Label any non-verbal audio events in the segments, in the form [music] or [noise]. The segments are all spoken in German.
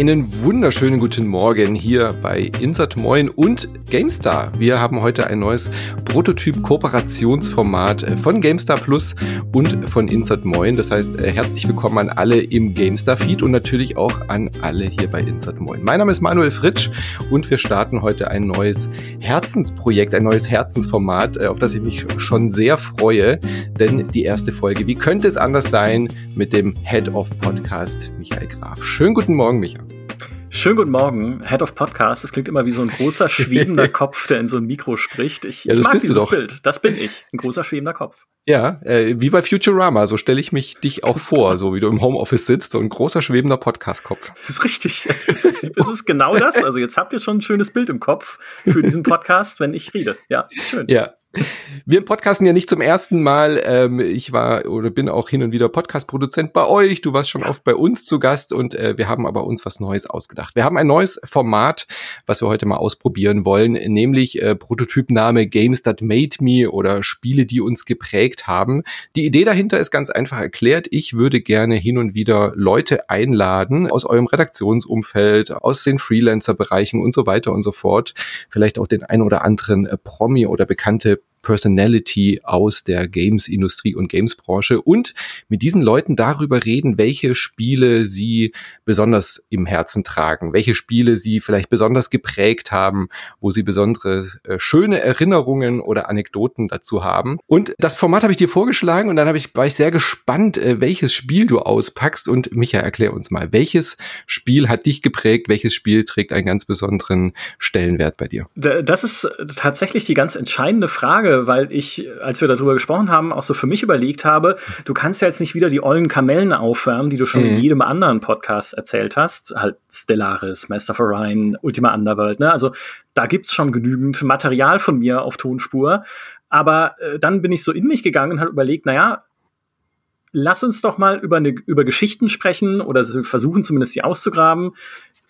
Einen wunderschönen guten Morgen hier bei Insert Moin und GameStar. Wir haben heute ein neues Prototyp-Kooperationsformat äh, von GameStar Plus und von Insert Moin. Das heißt, äh, herzlich willkommen an alle im GameStar-Feed und natürlich auch an alle hier bei Insert Moin. Mein Name ist Manuel Fritsch und wir starten heute ein neues Herzensprojekt, ein neues Herzensformat, äh, auf das ich mich schon sehr freue. Denn die erste Folge, wie könnte es anders sein, mit dem Head of Podcast Michael Graf. Schönen guten Morgen, Michael. Schönen guten Morgen, Head of Podcast. Das klingt immer wie so ein großer [laughs] schwebender Kopf, der in so ein Mikro spricht. Ich, ja, ich mag dieses Bild. Das bin ich, ein großer schwebender Kopf. Ja, äh, wie bei Futurama, so stelle ich mich dich auch vor, so wie du im Homeoffice sitzt, so ein großer schwebender Podcast-Kopf. Das ist richtig. [laughs] Also Im Prinzip ist es genau das. Also jetzt habt ihr schon ein schönes Bild im Kopf für diesen [laughs] Podcast, wenn ich rede. Ja, ist schön. Ja, wir podcasten ja nicht zum ersten Mal. Ähm, ich war oder bin auch hin und wieder Podcast-Produzent bei euch. Du warst schon oft bei uns zu Gast und äh, wir haben aber uns was Neues ausgedacht. Wir haben ein neues Format, was wir heute mal ausprobieren wollen, nämlich äh, Prototypname Games That Made Me oder Spiele, die uns geprägt haben. Die Idee dahinter ist ganz einfach erklärt. Ich würde gerne hin und wieder Leute einladen aus eurem Redaktionsumfeld, aus den Freelancer-Bereichen und so weiter und so fort. Vielleicht auch den ein oder anderen äh, Promi oder bekannte Personality aus der Games-Industrie und Games-Branche und mit diesen Leuten darüber reden, welche Spiele sie besonders im Herzen tragen, welche Spiele sie vielleicht besonders geprägt haben, wo sie besondere äh, schöne Erinnerungen oder Anekdoten dazu haben. Und das Format habe ich dir vorgeschlagen und dann habe ich, war ich sehr gespannt, äh, welches Spiel du auspackst. Und Micha, erklär uns mal, welches Spiel hat dich geprägt, welches Spiel trägt einen ganz besonderen Stellenwert bei dir? Das ist tatsächlich die ganz entscheidende Frage Frage, weil ich, als wir darüber gesprochen haben, auch so für mich überlegt habe, du kannst ja jetzt nicht wieder die ollen Kamellen aufwärmen, die du schon mhm. in jedem anderen Podcast erzählt hast. Halt Stellaris, Master of Orion, Ultima Underworld, ne? Also da gibt's schon genügend Material von mir auf Tonspur. Aber äh, dann bin ich so in mich gegangen und habe überlegt, naja, lass uns doch mal über, eine, über Geschichten sprechen oder versuchen zumindest sie auszugraben,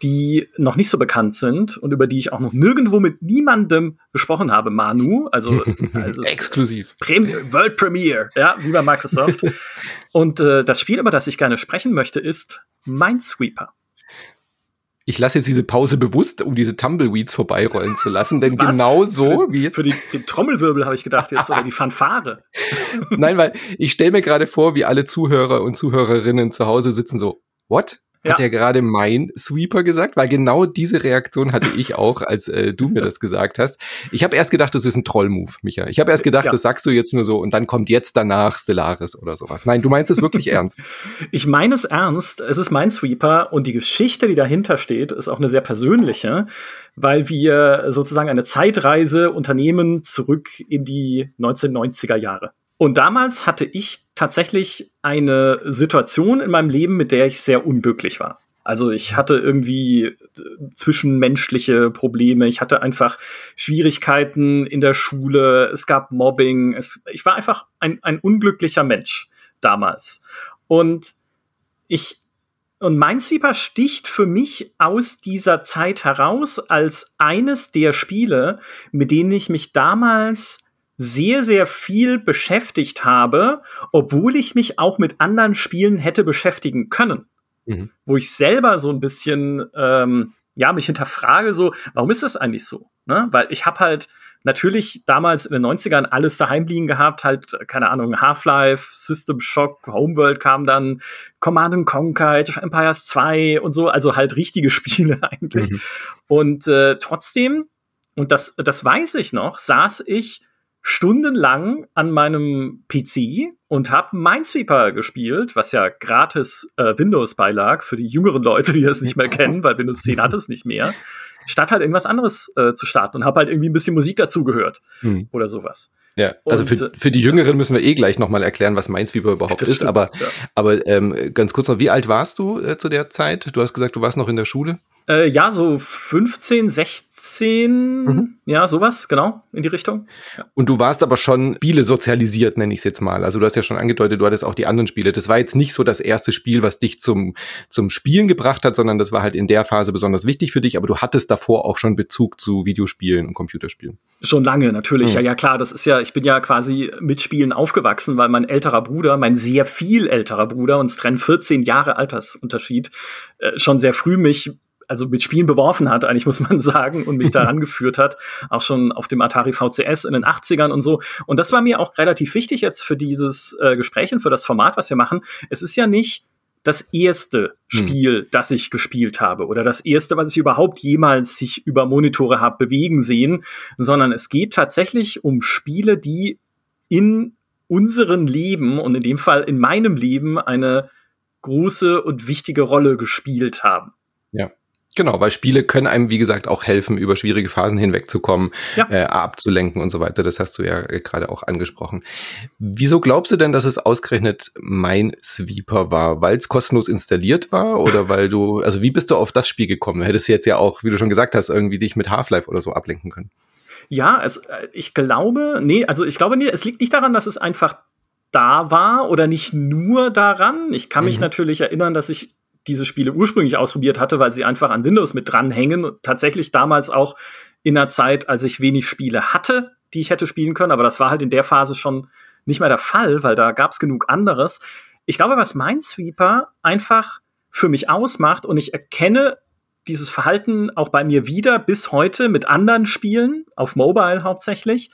die noch nicht so bekannt sind und über die ich auch noch nirgendwo mit niemandem gesprochen habe. Manu, also, [laughs] also exklusiv. Prem World Premiere, ja, wie bei Microsoft. [laughs] und äh, das Spiel, über das ich gerne sprechen möchte, ist Minesweeper. Ich lasse jetzt diese Pause bewusst, um diese Tumbleweeds vorbeirollen zu lassen, denn Was? genau so wie jetzt. Für die, den Trommelwirbel habe ich gedacht jetzt, oder die [laughs] Fanfare. Nein, weil ich stelle mir gerade vor, wie alle Zuhörer und Zuhörerinnen zu Hause sitzen so, what? Ja. Hat er gerade mein Sweeper gesagt? Weil genau diese Reaktion hatte ich auch, als äh, du mir das gesagt hast. Ich habe erst gedacht, das ist ein Troll-Move, Micha. Ich habe erst gedacht, ja. das sagst du jetzt nur so und dann kommt jetzt danach Stellaris oder sowas. Nein, du meinst es wirklich [laughs] ernst. Ich meine es ernst. Es ist mein Sweeper und die Geschichte, die dahinter steht, ist auch eine sehr persönliche, weil wir sozusagen eine Zeitreise unternehmen zurück in die 1990er Jahre. Und damals hatte ich tatsächlich eine Situation in meinem Leben, mit der ich sehr unglücklich war. Also ich hatte irgendwie äh, zwischenmenschliche Probleme, ich hatte einfach Schwierigkeiten in der Schule, es gab Mobbing, es, ich war einfach ein, ein unglücklicher Mensch damals. Und ich und Minesweeper sticht für mich aus dieser Zeit heraus als eines der Spiele, mit denen ich mich damals sehr, sehr viel beschäftigt habe, obwohl ich mich auch mit anderen Spielen hätte beschäftigen können. Mhm. Wo ich selber so ein bisschen, ähm, ja, mich hinterfrage, so, warum ist das eigentlich so? Ne? Weil ich habe halt natürlich damals in den 90ern alles daheim liegen gehabt, halt, keine Ahnung, Half-Life, System Shock, Homeworld kam dann, Command Conquer, Age of Empires 2 und so, also halt richtige [laughs] Spiele eigentlich. Mhm. Und äh, trotzdem, und das, das weiß ich noch, saß ich stundenlang an meinem PC und habe Minesweeper gespielt, was ja gratis äh, Windows beilag für die jüngeren Leute, die das nicht mehr kennen, weil Windows 10 hat es nicht mehr, [laughs] statt halt irgendwas anderes äh, zu starten und habe halt irgendwie ein bisschen Musik dazu gehört hm. oder sowas. Ja, also und, für, für die Jüngeren müssen wir eh gleich nochmal erklären, was Minesweeper überhaupt ist. Stimmt, aber, ja. aber ähm, ganz kurz noch, wie alt warst du äh, zu der Zeit? Du hast gesagt, du warst noch in der Schule. Äh, ja, so 15, 16, mhm. ja, sowas, genau, in die Richtung. Und du warst aber schon Spiele sozialisiert, nenne ich es jetzt mal. Also du hast ja schon angedeutet, du hattest auch die anderen Spiele. Das war jetzt nicht so das erste Spiel, was dich zum, zum Spielen gebracht hat, sondern das war halt in der Phase besonders wichtig für dich, aber du hattest davor auch schon Bezug zu Videospielen und Computerspielen. Schon lange, natürlich. Mhm. Ja, ja, klar, das ist ja, ich bin ja quasi mit Spielen aufgewachsen, weil mein älterer Bruder, mein sehr viel älterer Bruder, uns trennen 14 Jahre Altersunterschied, äh, schon sehr früh mich also mit Spielen beworfen hat, eigentlich muss man [laughs] sagen, und mich daran [laughs] geführt hat, auch schon auf dem Atari VCS in den 80ern und so. Und das war mir auch relativ wichtig jetzt für dieses äh, Gespräch und für das Format, was wir machen. Es ist ja nicht das erste hm. Spiel, hm. das ich gespielt habe oder das erste, was ich überhaupt jemals sich über Monitore habe bewegen sehen, sondern es geht tatsächlich um Spiele, die in unseren Leben und in dem Fall in meinem Leben eine große und wichtige Rolle gespielt haben. Ja. Genau, weil Spiele können einem, wie gesagt, auch helfen, über schwierige Phasen hinwegzukommen, ja. äh, abzulenken und so weiter. Das hast du ja äh, gerade auch angesprochen. Wieso glaubst du denn, dass es ausgerechnet mein Sweeper war? Weil es kostenlos installiert war oder weil du, also wie bist du auf das Spiel gekommen? Hättest du jetzt ja auch, wie du schon gesagt hast, irgendwie dich mit Half-Life oder so ablenken können. Ja, es, äh, ich glaube, nee, also ich glaube, nee, es liegt nicht daran, dass es einfach da war oder nicht nur daran. Ich kann mich mhm. natürlich erinnern, dass ich diese Spiele ursprünglich ausprobiert hatte, weil sie einfach an Windows mit dranhängen. Tatsächlich damals auch in einer Zeit, als ich wenig Spiele hatte, die ich hätte spielen können. Aber das war halt in der Phase schon nicht mehr der Fall, weil da gab es genug anderes. Ich glaube, was Minesweeper einfach für mich ausmacht und ich erkenne dieses Verhalten auch bei mir wieder bis heute mit anderen Spielen, auf Mobile hauptsächlich.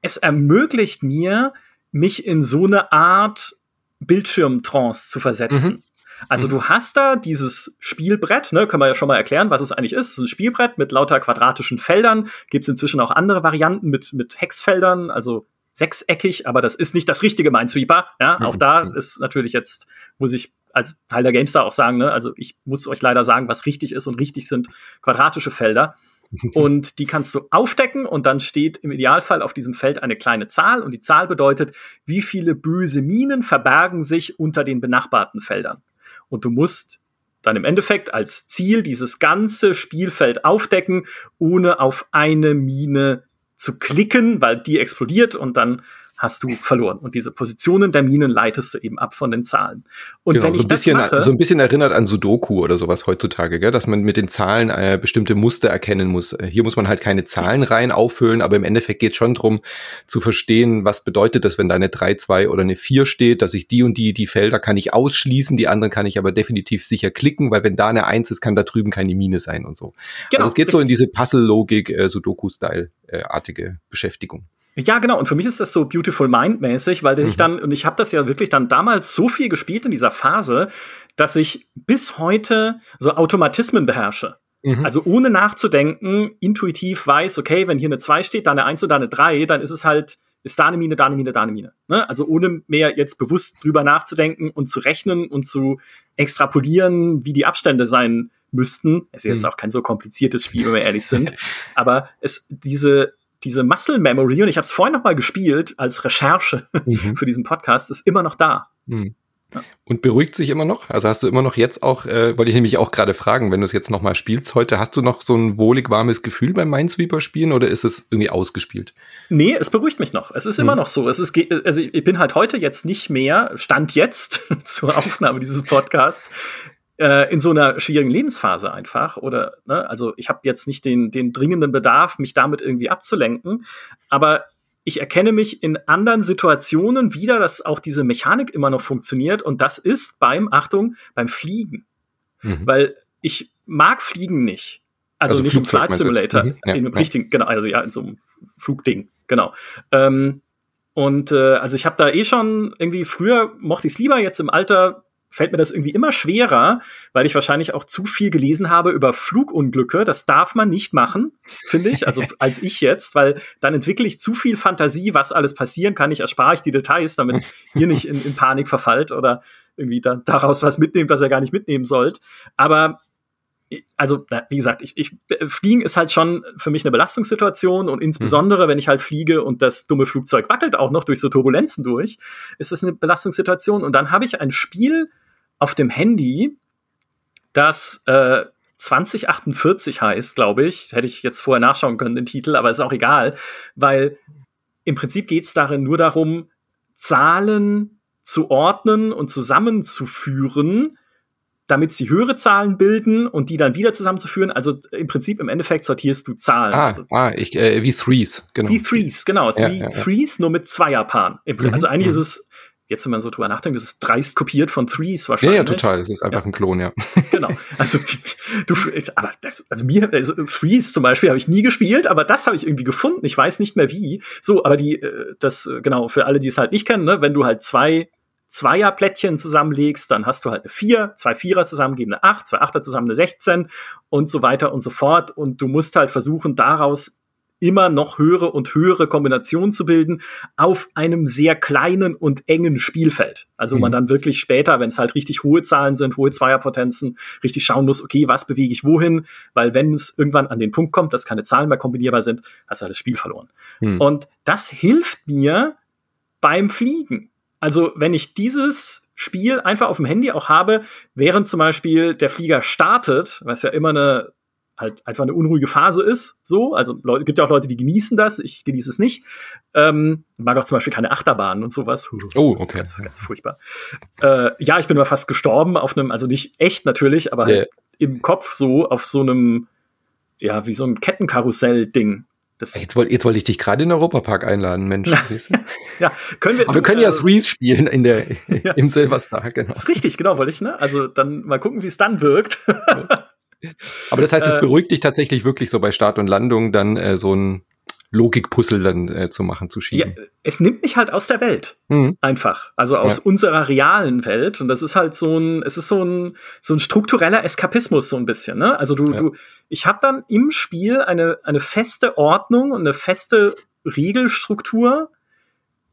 Es ermöglicht mir, mich in so eine Art Bildschirmtrance zu versetzen. Mhm. Also mhm. du hast da dieses Spielbrett, ne, können wir ja schon mal erklären, was es eigentlich ist. Es ist ein Spielbrett mit lauter quadratischen Feldern. Gibt es inzwischen auch andere Varianten mit, mit Hexfeldern, also sechseckig, aber das ist nicht das richtige Minesweeper. Ja, mhm. auch da mhm. ist natürlich jetzt, muss ich als Teil der GameStar auch sagen, ne, also ich muss euch leider sagen, was richtig ist und richtig sind quadratische Felder. [laughs] und die kannst du aufdecken und dann steht im Idealfall auf diesem Feld eine kleine Zahl und die Zahl bedeutet, wie viele böse Minen verbergen sich unter den benachbarten Feldern. Und du musst dann im Endeffekt als Ziel dieses ganze Spielfeld aufdecken, ohne auf eine Mine zu klicken, weil die explodiert und dann hast du verloren. Und diese Positionen der Minen leitest du eben ab von den Zahlen. Und genau, wenn ich so ein bisschen, das mache, so ein bisschen erinnert an Sudoku oder sowas heutzutage, gell? dass man mit den Zahlen äh, bestimmte Muster erkennen muss. Äh, hier muss man halt keine Zahlen rein auffüllen, aber im Endeffekt geht schon drum zu verstehen, was bedeutet das, wenn da eine 3, 2 oder eine 4 steht, dass ich die und die, die Felder kann ich ausschließen, die anderen kann ich aber definitiv sicher klicken, weil wenn da eine 1 ist, kann da drüben keine Mine sein und so. Genau, also es geht richtig. so in diese Puzzle-Logik, äh, Sudoku-Style-artige äh, Beschäftigung. Ja, genau. Und für mich ist das so Beautiful Mind-mäßig, weil ich mhm. dann, und ich habe das ja wirklich dann damals so viel gespielt in dieser Phase, dass ich bis heute so Automatismen beherrsche. Mhm. Also ohne nachzudenken, intuitiv weiß, okay, wenn hier eine 2 steht, da eine 1 und da eine 3, dann ist es halt, ist da eine Mine, da eine Mine, da eine Mine. Ne? Also ohne mehr jetzt bewusst drüber nachzudenken und zu rechnen und zu extrapolieren, wie die Abstände sein müssten. Es ist jetzt mhm. auch kein so kompliziertes Spiel, wenn wir ehrlich sind. [laughs] Aber es, diese, diese Muscle Memory, und ich habe es vorhin noch mal gespielt als Recherche [laughs] mhm. für diesen Podcast, ist immer noch da. Mhm. Ja. Und beruhigt sich immer noch? Also hast du immer noch jetzt auch, äh, wollte ich nämlich auch gerade fragen, wenn du es jetzt noch mal spielst heute, hast du noch so ein wohlig warmes Gefühl beim Minesweeper spielen oder ist es irgendwie ausgespielt? Nee, es beruhigt mich noch. Es ist mhm. immer noch so. Es ist, also ich bin halt heute jetzt nicht mehr, Stand jetzt [laughs] zur Aufnahme dieses Podcasts, äh, in so einer schwierigen Lebensphase einfach. Oder, ne, also ich habe jetzt nicht den, den dringenden Bedarf, mich damit irgendwie abzulenken, aber ich erkenne mich in anderen Situationen wieder, dass auch diese Mechanik immer noch funktioniert. Und das ist beim, Achtung, beim Fliegen. Mhm. Weil ich mag Fliegen nicht. Also, also nicht Flugzeug, im Flight Simulator. Mhm. Ja, in einem ja. richtigen, genau, also ja, in so einem Flugding, genau. Ähm, und äh, also ich habe da eh schon irgendwie früher mochte ich es lieber, jetzt im Alter fällt mir das irgendwie immer schwerer, weil ich wahrscheinlich auch zu viel gelesen habe über Flugunglücke. Das darf man nicht machen, finde ich, also [laughs] als ich jetzt, weil dann entwickle ich zu viel Fantasie, was alles passieren kann. Ich erspare ich die Details, damit ihr nicht in, in Panik verfallt oder irgendwie da, daraus was mitnehmt, was ihr gar nicht mitnehmen sollt. Aber also, wie gesagt, ich, ich, Fliegen ist halt schon für mich eine Belastungssituation und insbesondere, mhm. wenn ich halt fliege und das dumme Flugzeug wackelt auch noch durch so Turbulenzen durch, ist das eine Belastungssituation. Und dann habe ich ein Spiel auf dem Handy, das äh, 2048 heißt, glaube ich. Hätte ich jetzt vorher nachschauen können, den Titel, aber ist auch egal, weil im Prinzip geht es darin nur darum, Zahlen zu ordnen und zusammenzuführen, damit sie höhere Zahlen bilden und die dann wieder zusammenzuführen. Also im Prinzip im Endeffekt sortierst du Zahlen. Ah, also, ah ich, äh, wie Threes, genau. Wie Threes, genau. Ja, wie ja, Threes, nur mit Zweierpaaren. Mhm, also eigentlich mhm. ist es jetzt, wenn man so drüber nachdenkt, das ist dreist kopiert von Threes wahrscheinlich. Ja, ja, total. Es ist einfach ja. ein Klon, ja. Genau. Also, du, aber, also mir, also Threes zum Beispiel habe ich nie gespielt, aber das habe ich irgendwie gefunden. Ich weiß nicht mehr wie. So, aber die, äh, das, äh, genau, für alle, die es halt nicht kennen, ne, wenn du halt zwei Zweierplättchen zusammenlegst, dann hast du halt eine vier, zwei Vierer zusammen geben eine acht, zwei Achter zusammen eine 16 und so weiter und so fort. Und du musst halt versuchen, daraus immer noch höhere und höhere Kombinationen zu bilden auf einem sehr kleinen und engen Spielfeld. Also mhm. man dann wirklich später, wenn es halt richtig hohe Zahlen sind, hohe Zweierpotenzen, richtig schauen muss, okay, was bewege ich wohin? Weil wenn es irgendwann an den Punkt kommt, dass keine Zahlen mehr kombinierbar sind, hast du halt das Spiel verloren. Mhm. Und das hilft mir beim Fliegen. Also wenn ich dieses Spiel einfach auf dem Handy auch habe, während zum Beispiel der Flieger startet, was ja immer eine halt einfach eine unruhige Phase ist, so. Also Leute, gibt ja auch Leute, die genießen das, ich genieße es nicht. Ähm, mag auch zum Beispiel keine Achterbahnen und sowas. Oh, okay. Ganz, ganz, furchtbar. Äh, ja, ich bin mal fast gestorben auf einem, also nicht echt natürlich, aber yeah. halt im Kopf so auf so einem, ja, wie so ein Kettenkarussell-Ding. jetzt wollte jetzt wollt ich dich gerade in den Europapark einladen, Mensch. [laughs] ja, können wir. Aber wir können ja äh, Threes spielen in der, [laughs] ja. im Silverstar, genau. Das ist richtig, genau, wollte ich, ne? Also dann mal gucken, wie es dann wirkt. Aber das heißt, es äh, beruhigt dich tatsächlich wirklich so bei Start und Landung dann äh, so ein Logikpuzzle dann äh, zu machen, zu schieben. Ja, es nimmt mich halt aus der Welt. Mhm. Einfach. Also aus ja. unserer realen Welt. Und das ist halt so ein, es ist so ein, so ein struktureller Eskapismus, so ein bisschen. Ne? Also du, ja. du, ich habe dann im Spiel eine, eine feste Ordnung und eine feste Regelstruktur,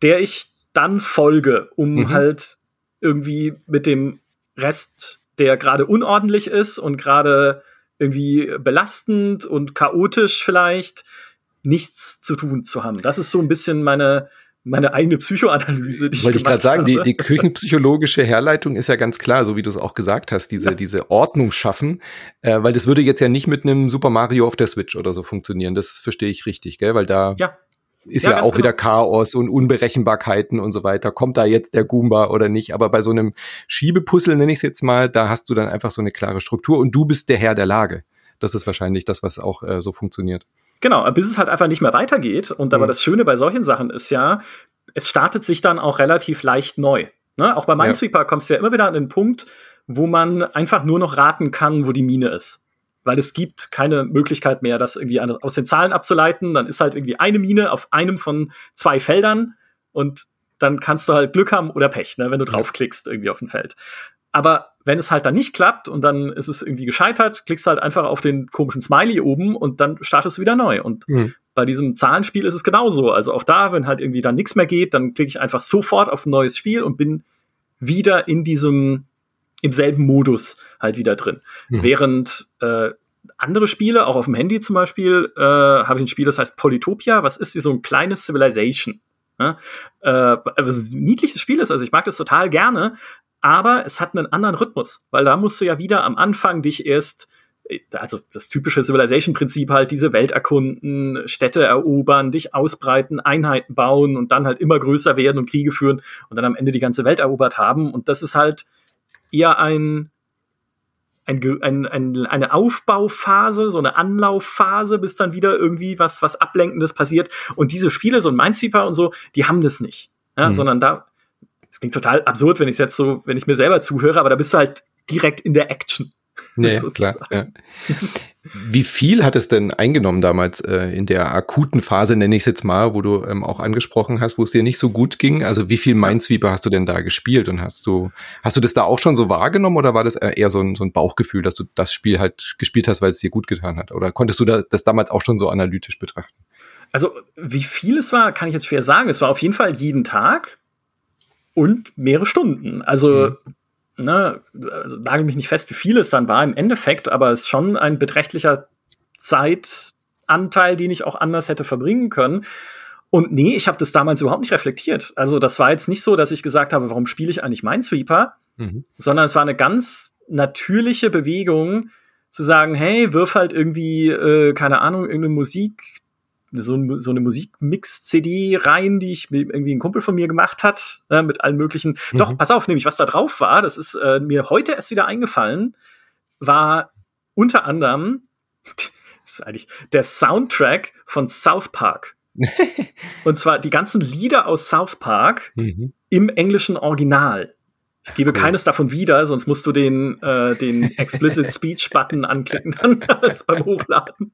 der ich dann folge, um mhm. halt irgendwie mit dem Rest der gerade unordentlich ist und gerade irgendwie belastend und chaotisch vielleicht, nichts zu tun zu haben. Das ist so ein bisschen meine, meine eigene Psychoanalyse. Die Wollte ich gerade sagen, die, die küchenpsychologische Herleitung ist ja ganz klar, so wie du es auch gesagt hast, diese, ja. diese Ordnung schaffen, äh, weil das würde jetzt ja nicht mit einem Super Mario auf der Switch oder so funktionieren. Das verstehe ich richtig, gell? Weil da ja ist ja, ja auch genau. wieder Chaos und Unberechenbarkeiten und so weiter. Kommt da jetzt der Goomba oder nicht? Aber bei so einem Schiebepuzzle, nenne ich es jetzt mal, da hast du dann einfach so eine klare Struktur und du bist der Herr der Lage. Das ist wahrscheinlich das, was auch äh, so funktioniert. Genau, bis es halt einfach nicht mehr weitergeht. Und aber mhm. das Schöne bei solchen Sachen ist ja, es startet sich dann auch relativ leicht neu. Ne? Auch bei Minesweeper ja. kommst du ja immer wieder an den Punkt, wo man einfach nur noch raten kann, wo die Mine ist weil es gibt keine Möglichkeit mehr, das irgendwie aus den Zahlen abzuleiten. Dann ist halt irgendwie eine Mine auf einem von zwei Feldern und dann kannst du halt Glück haben oder Pech, ne, wenn du draufklickst irgendwie auf ein Feld. Aber wenn es halt dann nicht klappt und dann ist es irgendwie gescheitert, klickst halt einfach auf den komischen Smiley oben und dann startest du wieder neu. Und mhm. bei diesem Zahlenspiel ist es genauso. Also auch da, wenn halt irgendwie dann nichts mehr geht, dann klicke ich einfach sofort auf ein neues Spiel und bin wieder in diesem im selben Modus halt wieder drin. Mhm. Während äh, andere Spiele, auch auf dem Handy zum Beispiel, äh, habe ich ein Spiel, das heißt Polytopia, was ist wie so ein kleines Civilization. Ja? Äh, was ein niedliches Spiel ist, also ich mag das total gerne, aber es hat einen anderen Rhythmus, weil da musst du ja wieder am Anfang dich erst äh, also das typische Civilization-Prinzip halt, diese Welt erkunden, Städte erobern, dich ausbreiten, Einheiten bauen und dann halt immer größer werden und Kriege führen und dann am Ende die ganze Welt erobert haben. Und das ist halt eher ein, ein, ein, ein, eine Aufbauphase, so eine Anlaufphase, bis dann wieder irgendwie was, was Ablenkendes passiert. Und diese Spiele, so ein Minesweeper und so, die haben das nicht. Ja, mhm. Sondern da, es klingt total absurd, wenn ich jetzt so, wenn ich mir selber zuhöre, aber da bist du halt direkt in der Action. [laughs] Nee, klar. Ja. Wie viel hat es denn eingenommen damals äh, in der akuten Phase, nenne ich es jetzt mal, wo du ähm, auch angesprochen hast, wo es dir nicht so gut ging? Also wie viel Minesweeper hast du denn da gespielt und hast du, hast du das da auch schon so wahrgenommen oder war das eher so ein, so ein Bauchgefühl, dass du das Spiel halt gespielt hast, weil es dir gut getan hat? Oder konntest du da, das damals auch schon so analytisch betrachten? Also wie viel es war, kann ich jetzt schwer sagen. Es war auf jeden Fall jeden Tag und mehrere Stunden. Also mhm ne, also nagel mich nicht fest, wie viel es dann war im Endeffekt, aber es ist schon ein beträchtlicher Zeitanteil, den ich auch anders hätte verbringen können. Und nee, ich habe das damals überhaupt nicht reflektiert. Also das war jetzt nicht so, dass ich gesagt habe, warum spiele ich eigentlich Minesweeper, mhm. sondern es war eine ganz natürliche Bewegung zu sagen, hey, wirf halt irgendwie, äh, keine Ahnung, irgendeine Musik, so, so eine Musikmix-CD rein, die ich irgendwie ein Kumpel von mir gemacht hat, äh, mit allen möglichen. Mhm. Doch, pass auf, nämlich was da drauf war, das ist äh, mir heute erst wieder eingefallen, war unter anderem [laughs] das ist eigentlich der Soundtrack von South Park. [laughs] Und zwar die ganzen Lieder aus South Park mhm. im englischen Original. Ich gebe cool. keines davon wieder, sonst musst du den, äh, den [laughs] Explicit Speech Button anklicken dann beim Hochladen.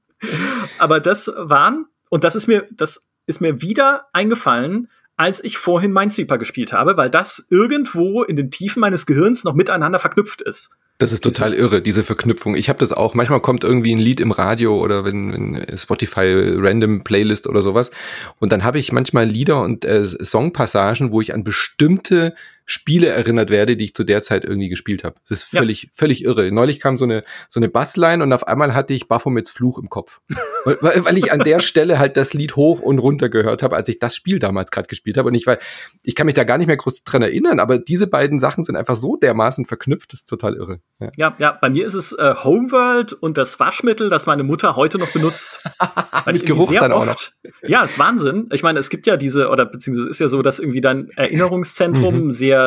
Aber das waren, und das ist mir, das ist mir wieder eingefallen, als ich vorhin Minesweeper gespielt habe, weil das irgendwo in den Tiefen meines Gehirns noch miteinander verknüpft ist. Das ist total irre, diese Verknüpfung. Ich habe das auch. Manchmal kommt irgendwie ein Lied im Radio oder wenn, wenn Spotify Random Playlist oder sowas. Und dann habe ich manchmal Lieder und äh, Songpassagen, wo ich an bestimmte Spiele erinnert werde, die ich zu der Zeit irgendwie gespielt habe. Das ist völlig, ja. völlig irre. Neulich kam so eine, so eine Bassline und auf einmal hatte ich Baphomets Fluch im Kopf. [laughs] weil, weil ich an der Stelle halt das Lied hoch und runter gehört habe, als ich das Spiel damals gerade gespielt habe. Und ich war, ich kann mich da gar nicht mehr groß dran erinnern, aber diese beiden Sachen sind einfach so dermaßen verknüpft, das ist total irre. Ja, ja, ja bei mir ist es äh, Homeworld und das Waschmittel, das meine Mutter heute noch benutzt. [laughs] weil ich Geruch sehr dann oft, auch noch. Ja, ist Wahnsinn. Ich meine, es gibt ja diese, oder beziehungsweise ist ja so, dass irgendwie dein [clears throat] Erinnerungszentrum mhm. sehr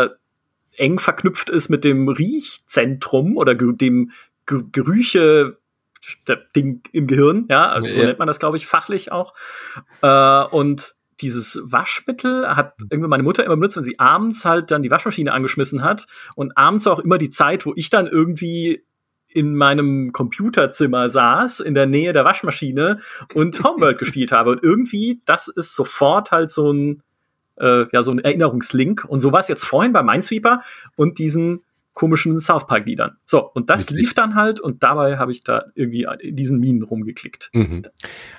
eng verknüpft ist mit dem Riechzentrum oder dem Gerüche Ding im Gehirn, ja, so ja. nennt man das, glaube ich, fachlich auch. Äh, und dieses Waschmittel hat irgendwie meine Mutter immer benutzt, wenn sie abends halt dann die Waschmaschine angeschmissen hat und abends auch immer die Zeit, wo ich dann irgendwie in meinem Computerzimmer saß, in der Nähe der Waschmaschine und [laughs] Homeworld gespielt habe. Und irgendwie, das ist sofort halt so ein äh, ja, so ein Erinnerungslink. Und so war es jetzt vorhin bei Minesweeper und diesen komischen South Park Liedern. So, und das Wirklich? lief dann halt und dabei habe ich da irgendwie in diesen Minen rumgeklickt. Mhm.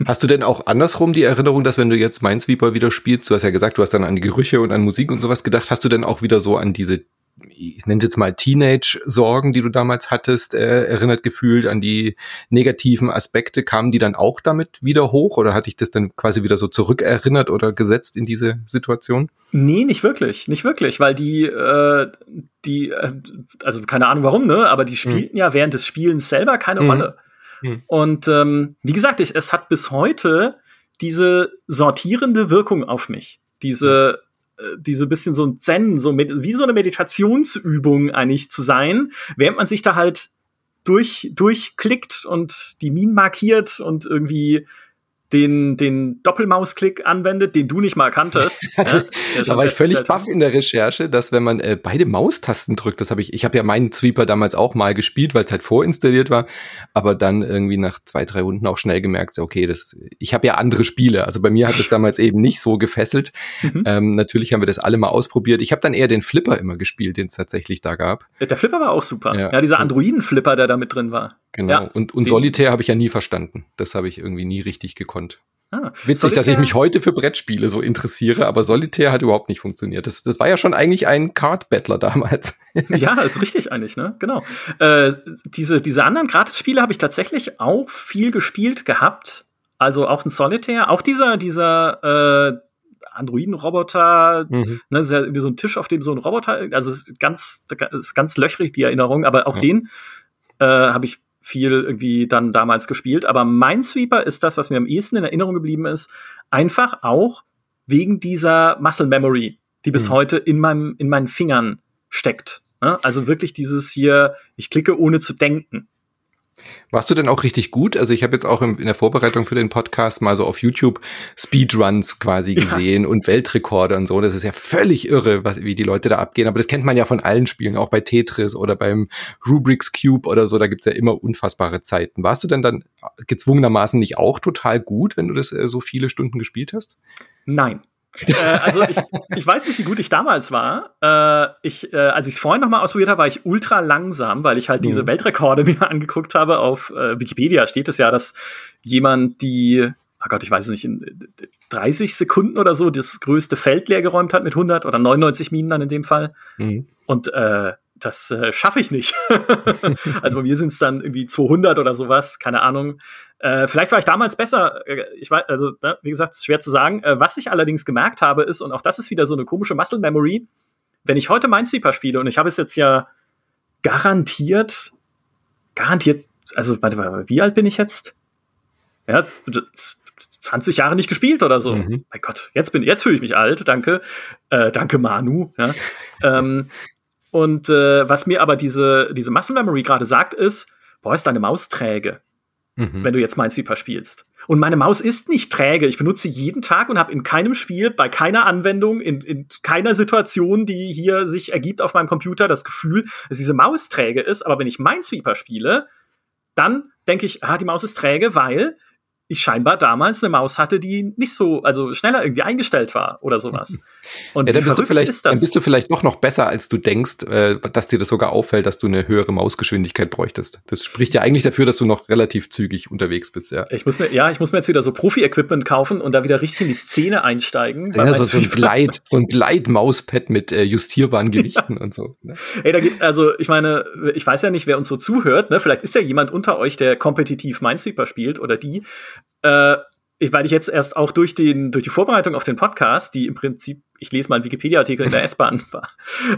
Hast du denn auch andersrum die Erinnerung, dass wenn du jetzt Minesweeper wieder spielst, du hast ja gesagt, du hast dann an Gerüche und an Musik und sowas gedacht, hast du denn auch wieder so an diese ich nenne es jetzt mal Teenage-Sorgen, die du damals hattest, äh, erinnert gefühlt an die negativen Aspekte. Kamen die dann auch damit wieder hoch oder hatte ich das dann quasi wieder so zurückerinnert oder gesetzt in diese Situation? Nee, nicht wirklich, nicht wirklich, weil die, äh, die, äh, also keine Ahnung warum, ne, aber die spielten hm. ja während des Spielens selber keine hm. Rolle. Hm. Und ähm, wie gesagt, ich, es hat bis heute diese sortierende Wirkung auf mich. Diese, äh, diese bisschen so ein Zen, so wie so eine Meditationsübung eigentlich zu sein, während man sich da halt durch, durchklickt und die Minen markiert und irgendwie den, den Doppelmausklick anwendet, den du nicht mal kanntest. [laughs] ja, da war ich völlig baff in der Recherche, dass wenn man äh, beide Maustasten drückt, das habe ich, ich habe ja meinen Sweeper damals auch mal gespielt, weil es halt vorinstalliert war, aber dann irgendwie nach zwei, drei Runden auch schnell gemerkt, okay, das, ich habe ja andere Spiele. Also bei mir hat es [laughs] damals eben nicht so gefesselt. Mhm. Ähm, natürlich haben wir das alle mal ausprobiert. Ich habe dann eher den Flipper immer gespielt, den es tatsächlich da gab. Der Flipper war auch super. Ja, ja dieser Androiden-Flipper, der da mit drin war. Genau. Ja, und und Solitär habe ich ja nie verstanden. Das habe ich irgendwie nie richtig gekonnt. Ah, Witzig, Solitär? dass ich mich heute für Brettspiele so interessiere, aber Solitär hat überhaupt nicht funktioniert. Das, das war ja schon eigentlich ein Card-Battler damals. [laughs] ja, ist richtig eigentlich, ne? Genau. Äh, diese, diese anderen Gratis-Spiele habe ich tatsächlich auch viel gespielt gehabt. Also auch ein Solitär, auch dieser, dieser äh, Androiden-Roboter, mhm. ne, ist ja irgendwie so ein Tisch, auf dem so ein Roboter, also ist ganz, ist ganz löchrig, die Erinnerung, aber auch ja. den äh, habe ich viel irgendwie dann damals gespielt. Aber Minesweeper ist das, was mir am ehesten in Erinnerung geblieben ist. Einfach auch wegen dieser Muscle Memory, die bis mhm. heute in meinem, in meinen Fingern steckt. Ne? Also wirklich dieses hier, ich klicke ohne zu denken. Warst du denn auch richtig gut? Also ich habe jetzt auch in der Vorbereitung für den Podcast mal so auf YouTube Speedruns quasi gesehen ja. und Weltrekorde und so. Das ist ja völlig irre, was, wie die Leute da abgehen. Aber das kennt man ja von allen Spielen, auch bei Tetris oder beim Rubrik's Cube oder so. Da gibt's ja immer unfassbare Zeiten. Warst du denn dann gezwungenermaßen nicht auch total gut, wenn du das äh, so viele Stunden gespielt hast? Nein äh, also ich, ich weiß nicht, wie gut ich damals war. Äh, ich, äh, als ich es vorhin nochmal ausprobiert habe, war ich ultra langsam, weil ich halt mhm. diese Weltrekorde [laughs] mir angeguckt habe. Auf äh, Wikipedia steht es ja, dass jemand die, oh Gott, ich weiß es nicht, in 30 Sekunden oder so das größte Feld leer geräumt hat mit 100 oder 99 Minen dann in dem Fall. Mhm. Und äh, das äh, schaffe ich nicht. [laughs] also bei mir sind es dann irgendwie 200 oder sowas, keine Ahnung. Äh, vielleicht war ich damals besser. Äh, ich weiß, also ne, wie gesagt, schwer zu sagen. Äh, was ich allerdings gemerkt habe, ist und auch das ist wieder so eine komische Muscle Memory. Wenn ich heute Minesweeper spiele und ich habe es jetzt ja garantiert, garantiert also, warte mal, wie alt bin ich jetzt? Ja, 20 Jahre nicht gespielt oder so. Mhm. Mein Gott, jetzt bin jetzt fühle ich mich alt, danke. Äh, danke, Manu. Ja. [laughs] ähm, und äh, was mir aber diese, diese Muscle Memory gerade sagt, ist, boah, ist deine Maus träge, mhm. wenn du jetzt Minesweeper spielst. Und meine Maus ist nicht träge. Ich benutze sie jeden Tag und habe in keinem Spiel, bei keiner Anwendung, in, in keiner Situation, die hier sich ergibt auf meinem Computer, das Gefühl, dass diese Maus träge ist. Aber wenn ich Minesweeper spiele, dann denke ich, ah, die Maus ist träge, weil ich scheinbar damals eine Maus hatte, die nicht so, also schneller irgendwie eingestellt war oder sowas. [laughs] Und ja, dann, bist du vielleicht, dann bist du vielleicht noch, noch besser, als du denkst, äh, dass dir das sogar auffällt, dass du eine höhere Mausgeschwindigkeit bräuchtest. Das spricht ja eigentlich dafür, dass du noch relativ zügig unterwegs bist, ja. Ich muss mir, ja, ich muss mir jetzt wieder so Profi-Equipment kaufen und da wieder richtig in die Szene einsteigen. Ja, so, so ein Gleit, so ein Gleit-Mauspad mit äh, justierbaren Gewichten ja. und so. Ne? Ey, da geht, also ich meine, ich weiß ja nicht, wer uns so zuhört, ne? Vielleicht ist ja jemand unter euch, der kompetitiv Minesweeper spielt oder die. Äh, weil ich jetzt erst auch durch, den, durch die Vorbereitung auf den Podcast, die im Prinzip, ich lese mal einen Wikipedia-Artikel in der [laughs] S-Bahn war,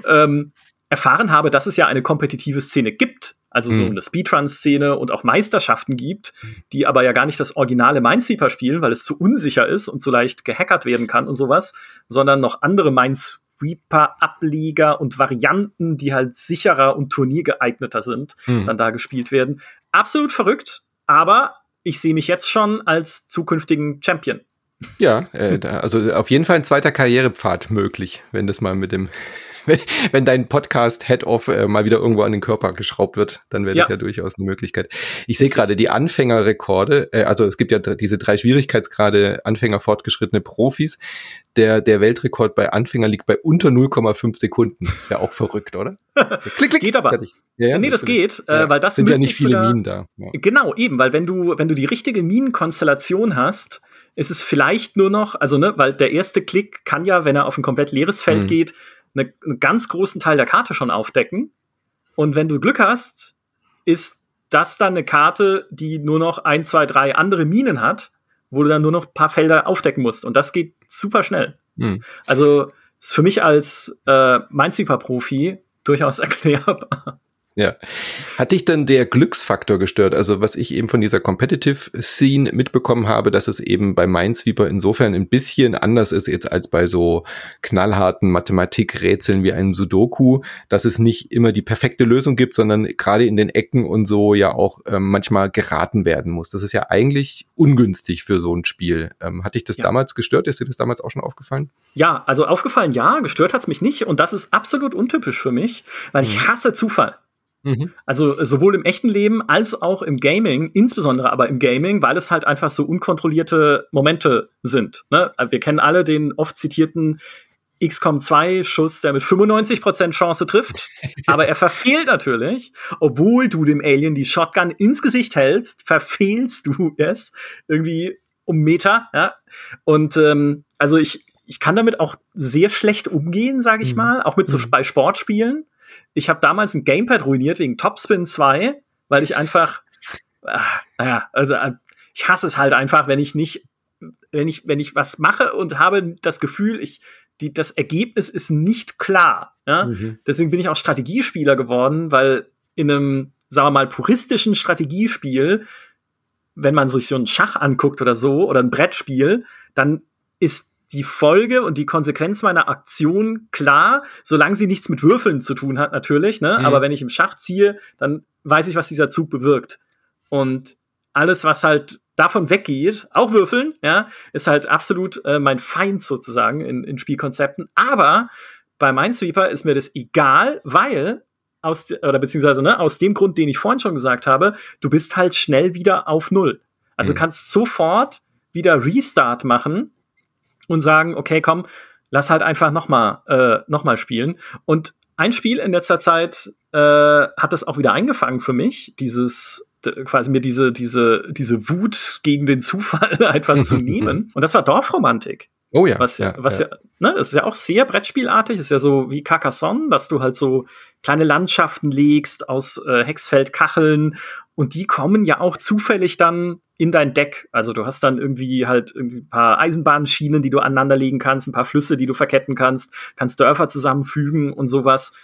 ähm, erfahren habe, dass es ja eine kompetitive Szene gibt. Also so mhm. eine Speedrun-Szene und auch Meisterschaften gibt, die aber ja gar nicht das originale Minesweeper spielen, weil es zu unsicher ist und zu leicht gehackert werden kann und sowas, sondern noch andere Minesweeper-Ableger und Varianten, die halt sicherer und turniergeeigneter sind, mhm. dann da gespielt werden. Absolut verrückt, aber ich sehe mich jetzt schon als zukünftigen Champion. Ja, äh, da, also auf jeden Fall ein zweiter Karrierepfad möglich, wenn das mal mit dem, [laughs] wenn, dein Podcast Head-Off äh, mal wieder irgendwo an den Körper geschraubt wird, dann wäre das ja. durchaus eine Möglichkeit. Ich sehe gerade die Anfängerrekorde, äh, also es gibt ja diese drei Schwierigkeitsgrade, Anfänger, fortgeschrittene Profis. Der, der Weltrekord bei Anfänger liegt bei unter 0,5 Sekunden. Ist ja auch [laughs] verrückt, oder? klick, klick. Geht aber. Fertig. Ja, ja, nee, das geht, äh, weil das sind ja nicht viele sogar, Minen da. Genau, eben, weil wenn du, wenn du die richtige Minenkonstellation hast, ist es vielleicht nur noch, also ne, weil der erste Klick kann ja, wenn er auf ein komplett leeres Feld mhm. geht, ne, einen ganz großen Teil der Karte schon aufdecken. Und wenn du Glück hast, ist das dann eine Karte, die nur noch ein, zwei, drei andere Minen hat, wo du dann nur noch ein paar Felder aufdecken musst. Und das geht super schnell. Mhm. Also ist für mich als äh, Minesweeper-Profi durchaus [laughs] erklärbar. Ja. Hat dich denn der Glücksfaktor gestört? Also was ich eben von dieser Competitive Scene mitbekommen habe, dass es eben bei Minesweeper insofern ein bisschen anders ist jetzt als bei so knallharten Mathematikrätseln wie einem Sudoku, dass es nicht immer die perfekte Lösung gibt, sondern gerade in den Ecken und so ja auch ähm, manchmal geraten werden muss. Das ist ja eigentlich ungünstig für so ein Spiel. Ähm, hat dich das ja. damals gestört? Ist dir das damals auch schon aufgefallen? Ja, also aufgefallen ja, gestört hat's mich nicht und das ist absolut untypisch für mich, weil ich mhm. hasse Zufall. Mhm. Also sowohl im echten Leben als auch im Gaming, insbesondere aber im Gaming, weil es halt einfach so unkontrollierte Momente sind. Ne? Wir kennen alle den oft zitierten XCOM 2 Schuss, der mit 95% Chance trifft, [laughs] aber er verfehlt natürlich, obwohl du dem Alien die Shotgun ins Gesicht hältst, verfehlst du es irgendwie um Meter, ja. Und ähm, also ich, ich kann damit auch sehr schlecht umgehen, sage ich mhm. mal, auch mit so mhm. bei Sportspielen ich habe damals ein Gamepad ruiniert wegen Topspin 2, weil ich einfach, äh, naja, also äh, ich hasse es halt einfach, wenn ich nicht, wenn ich, wenn ich was mache und habe das Gefühl, ich, die, das Ergebnis ist nicht klar. Ja? Mhm. Deswegen bin ich auch Strategiespieler geworden, weil in einem, sagen wir mal, puristischen Strategiespiel, wenn man sich so einen Schach anguckt oder so, oder ein Brettspiel, dann ist die Folge und die Konsequenz meiner Aktion klar, solange sie nichts mit Würfeln zu tun hat, natürlich. Ne? Mhm. Aber wenn ich im Schach ziehe, dann weiß ich, was dieser Zug bewirkt. Und alles, was halt davon weggeht, auch Würfeln, ja, ist halt absolut äh, mein Feind sozusagen in, in Spielkonzepten. Aber bei Minesweeper ist mir das egal, weil aus oder beziehungsweise ne, aus dem Grund, den ich vorhin schon gesagt habe, du bist halt schnell wieder auf Null. Also mhm. kannst sofort wieder Restart machen und sagen, okay, komm, lass halt einfach noch mal, äh, noch mal spielen. Und ein Spiel in letzter Zeit äh, hat das auch wieder eingefangen für mich, dieses quasi mir diese diese diese Wut gegen den Zufall [laughs] einfach zu [laughs] nehmen. Und das war Dorfromantik. Oh ja. Was ja, was ja, ja ne, es ist ja auch sehr Brettspielartig, ist ja so wie Carcassonne, dass du halt so kleine Landschaften legst aus äh, Hexfeldkacheln und die kommen ja auch zufällig dann in dein Deck. Also du hast dann irgendwie halt irgendwie ein paar Eisenbahnschienen, die du aneinanderlegen kannst, ein paar Flüsse, die du verketten kannst, kannst Dörfer zusammenfügen und sowas.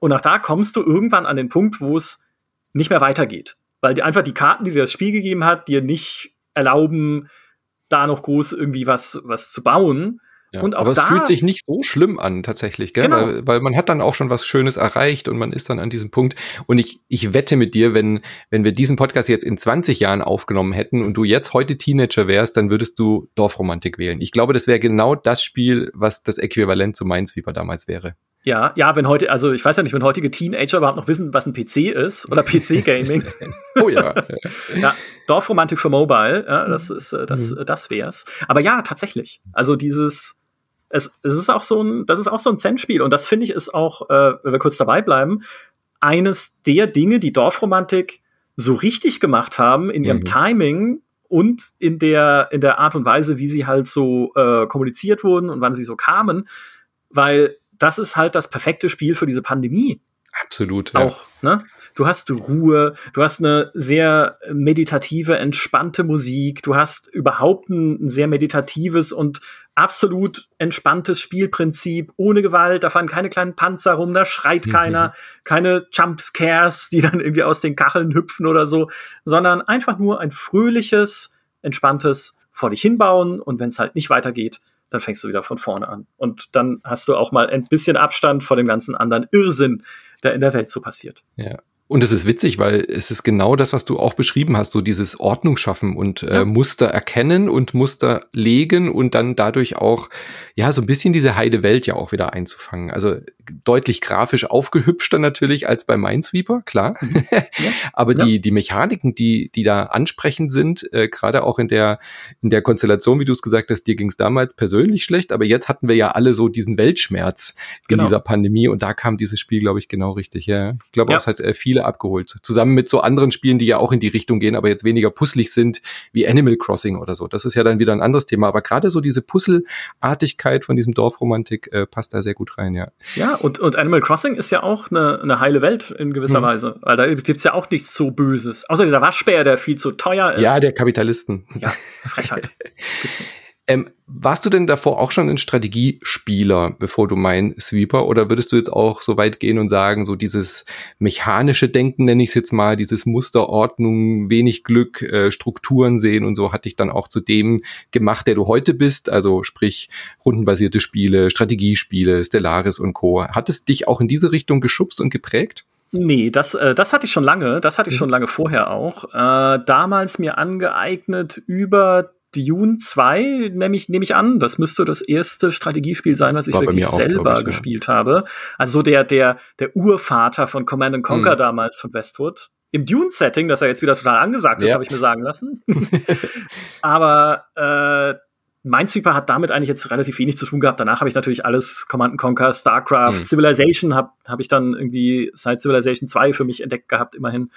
Und nach da kommst du irgendwann an den Punkt, wo es nicht mehr weitergeht. Weil die, einfach die Karten, die dir das Spiel gegeben hat, dir nicht erlauben, da noch groß irgendwie was, was zu bauen. Ja, und auch aber es fühlt sich nicht so schlimm an, tatsächlich, gell? Genau. Weil, weil, man hat dann auch schon was Schönes erreicht und man ist dann an diesem Punkt. Und ich, ich wette mit dir, wenn, wenn wir diesen Podcast jetzt in 20 Jahren aufgenommen hätten und du jetzt heute Teenager wärst, dann würdest du Dorfromantik wählen. Ich glaube, das wäre genau das Spiel, was das Äquivalent zu Minesweeper damals wäre. Ja, ja, wenn heute, also ich weiß ja nicht, wenn heutige Teenager überhaupt noch wissen, was ein PC ist oder PC-Gaming. [laughs] oh ja. [laughs] ja. Dorfromantik für Mobile, ja, das ist, äh, das, mhm. das wär's. Aber ja, tatsächlich. Also dieses, es, es ist auch so ein, das ist auch so ein Zen-Spiel und das finde ich ist auch, äh, wenn wir kurz dabei bleiben, eines der Dinge, die Dorfromantik so richtig gemacht haben in ihrem mhm. Timing und in der, in der Art und Weise, wie sie halt so äh, kommuniziert wurden und wann sie so kamen, weil das ist halt das perfekte Spiel für diese Pandemie. Absolut. Ja. Auch, ne? Du hast Ruhe, du hast eine sehr meditative, entspannte Musik, du hast überhaupt ein sehr meditatives und absolut entspanntes Spielprinzip, ohne Gewalt, da fahren keine kleinen Panzer rum, da schreit mhm. keiner, keine Jumpscares, die dann irgendwie aus den Kacheln hüpfen oder so, sondern einfach nur ein fröhliches, entspanntes vor dich hinbauen und wenn es halt nicht weitergeht, dann fängst du wieder von vorne an. Und dann hast du auch mal ein bisschen Abstand vor dem ganzen anderen Irrsinn, der in der Welt so passiert. Ja. Und es ist witzig, weil es ist genau das, was du auch beschrieben hast, so dieses Ordnung schaffen und äh, ja. Muster erkennen und Muster legen und dann dadurch auch, ja, so ein bisschen diese heide Welt ja auch wieder einzufangen. Also deutlich grafisch aufgehübschter natürlich als bei Minesweeper, klar. Mhm. [laughs] Ja. Aber ja. die, die Mechaniken, die, die da ansprechend sind, äh, gerade auch in der, in der Konstellation, wie du es gesagt hast, dir ging es damals persönlich schlecht, aber jetzt hatten wir ja alle so diesen Weltschmerz in genau. dieser Pandemie und da kam dieses Spiel, glaube ich, genau richtig. Ja, ich glaube, es hat äh, viel viele abgeholt. Zusammen mit so anderen Spielen, die ja auch in die Richtung gehen, aber jetzt weniger puzzlig sind, wie Animal Crossing oder so. Das ist ja dann wieder ein anderes Thema. Aber gerade so diese Puzzelartigkeit von diesem Dorfromantik äh, passt da sehr gut rein, ja. Ja, und, und Animal Crossing ist ja auch eine, eine heile Welt in gewisser hm. Weise. Weil da gibt's ja auch nichts so Böses. Außer dieser Waschbär, der viel zu teuer ist. Ja, der Kapitalisten. Ja, Frechheit. [laughs] Ähm, warst du denn davor auch schon ein Strategiespieler, bevor du mein Sweeper, oder würdest du jetzt auch so weit gehen und sagen, so dieses mechanische Denken, nenne ich es jetzt mal, dieses Musterordnung, wenig Glück, äh, Strukturen sehen und so, hat dich dann auch zu dem gemacht, der du heute bist, also sprich rundenbasierte Spiele, Strategiespiele, Stellaris und Co. Hat es dich auch in diese Richtung geschubst und geprägt? Nee, das, äh, das hatte ich schon lange, das hatte ich mhm. schon lange vorher auch. Äh, damals mir angeeignet über Dune 2 nehme ich, nehm ich an. Das müsste das erste Strategiespiel sein, was ich War wirklich selber ich, gespielt ja. habe. Also der, der, der Urvater von Command Conquer hm. damals von Westwood. Im Dune-Setting, das er jetzt wieder total angesagt ist, ja. habe ich mir sagen lassen. [laughs] Aber äh, Minesweeper hat damit eigentlich jetzt relativ wenig zu tun gehabt. Danach habe ich natürlich alles Command Conquer, StarCraft, hm. Civilization habe hab ich dann irgendwie seit Civilization 2 für mich entdeckt gehabt, immerhin.